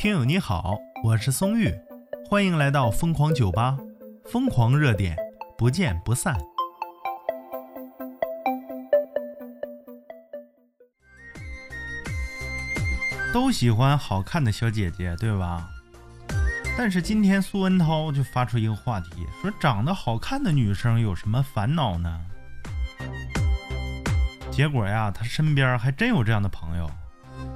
听友你好，我是松玉，欢迎来到疯狂酒吧，疯狂热点，不见不散。都喜欢好看的小姐姐，对吧？但是今天苏文涛就发出一个话题，说长得好看的女生有什么烦恼呢？结果呀，他身边还真有这样的朋友。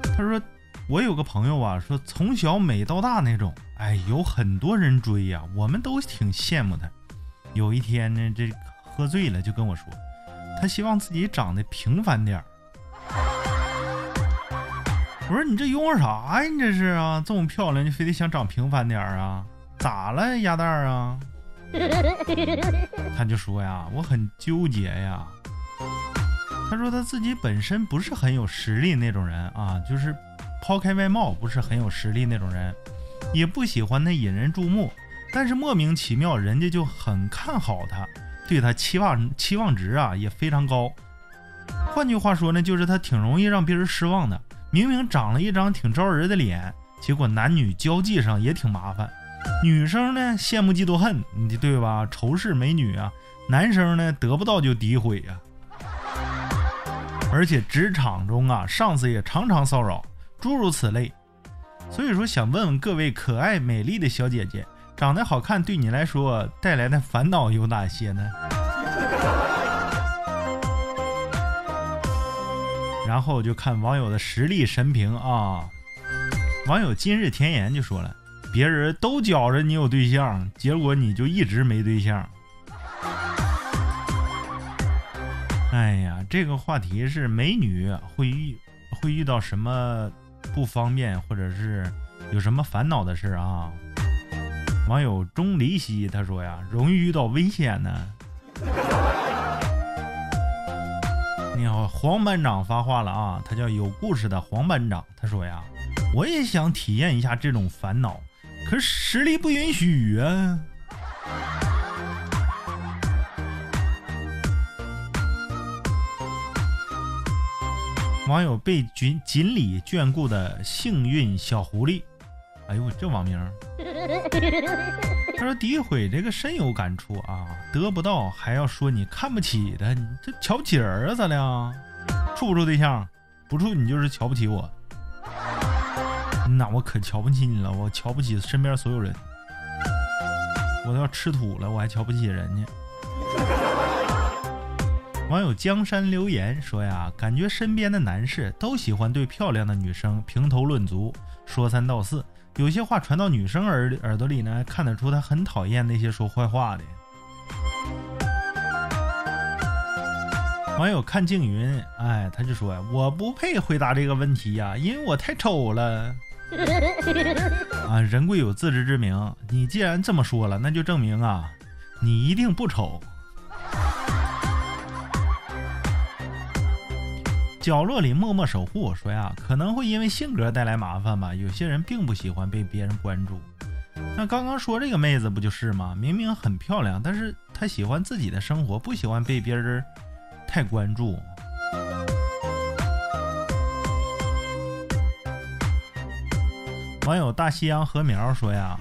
他说：“我有个朋友啊，说从小美到大那种，哎，有很多人追呀，我们都挺羡慕他。有一天呢，这喝醉了就跟我说，他希望自己长得平凡点儿。我说你这拥护啥呀？你这是啊，这么漂亮，你非得想长平凡点儿啊？咋了，鸭蛋儿啊？他就说呀，我很纠结呀。”他说他自己本身不是很有实力那种人啊，就是抛开外貌不是很有实力那种人，也不喜欢他引人注目，但是莫名其妙人家就很看好他，对他期望期望值啊也非常高。换句话说呢，就是他挺容易让别人失望的。明明长了一张挺招人的脸，结果男女交际上也挺麻烦。女生呢羡慕嫉妒恨，你对吧？仇视美女啊。男生呢得不到就诋毁呀。而且职场中啊，上司也常常骚扰，诸如此类。所以说，想问问各位可爱美丽的小姐姐，长得好看对你来说带来的烦恼有哪些呢？然后就看网友的实力神评啊。网友今日甜言就说了，别人都觉着你有对象，结果你就一直没对象。哎呀，这个话题是美女会遇会遇到什么不方便，或者是有什么烦恼的事啊？网友钟离析他说呀，容易遇到危险呢。你好，黄班长发话了啊，他叫有故事的黄班长，他说呀，我也想体验一下这种烦恼，可是实力不允许啊。网友被锦锦鲤眷顾的幸运小狐狸，哎呦，这网名。他说诋毁这个深有感触啊，得不到还要说你看不起他，你这瞧不起人啊？咋的？处不处对象？不处你就是瞧不起我。那我可瞧不起你了，我瞧不起身边所有人。我都要吃土了，我还瞧不起人家。网友江山留言说呀，感觉身边的男士都喜欢对漂亮的女生评头论足，说三道四，有些话传到女生耳耳朵里呢，看得出她很讨厌那些说坏话的。网友看静云，哎，他就说呀，我不配回答这个问题呀，因为我太丑了。啊，人贵有自知之明，你既然这么说了，那就证明啊，你一定不丑。角落里默默守护，说呀，可能会因为性格带来麻烦吧。有些人并不喜欢被别人关注。那刚刚说这个妹子不就是吗？明明很漂亮，但是她喜欢自己的生活，不喜欢被别人太关注。网友大西洋禾苗说呀，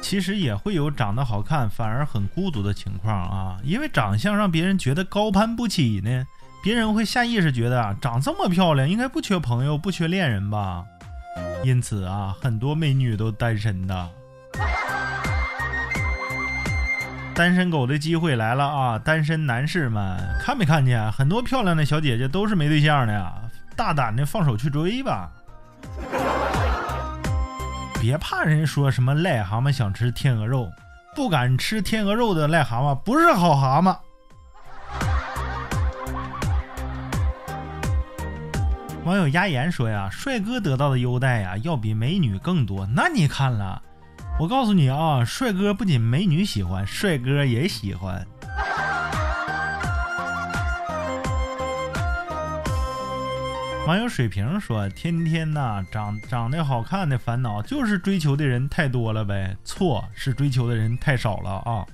其实也会有长得好看反而很孤独的情况啊，因为长相让别人觉得高攀不起呢。别人会下意识觉得啊，长这么漂亮，应该不缺朋友，不缺恋人吧？因此啊，很多美女都单身的。单身狗的机会来了啊！单身男士们，看没看见？很多漂亮的小姐姐都是没对象的呀，大胆的放手去追吧！别怕人说什么癞蛤蟆想吃天鹅肉，不敢吃天鹅肉的癞蛤蟆不是好蛤蟆。网友压言说呀，帅哥得到的优待呀，要比美女更多。那你看了？我告诉你啊，帅哥不仅美女喜欢，帅哥也喜欢。网友水瓶说，天天呐，长长得好看的烦恼就是追求的人太多了呗？错，是追求的人太少了啊。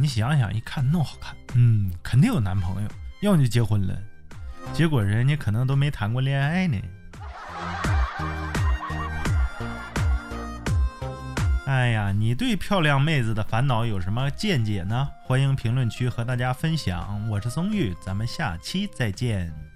你想想，一看那么好看，嗯，肯定有男朋友，要么就结婚了。结果人家可能都没谈过恋爱呢。哎呀，你对漂亮妹子的烦恼有什么见解呢？欢迎评论区和大家分享。我是松玉，咱们下期再见。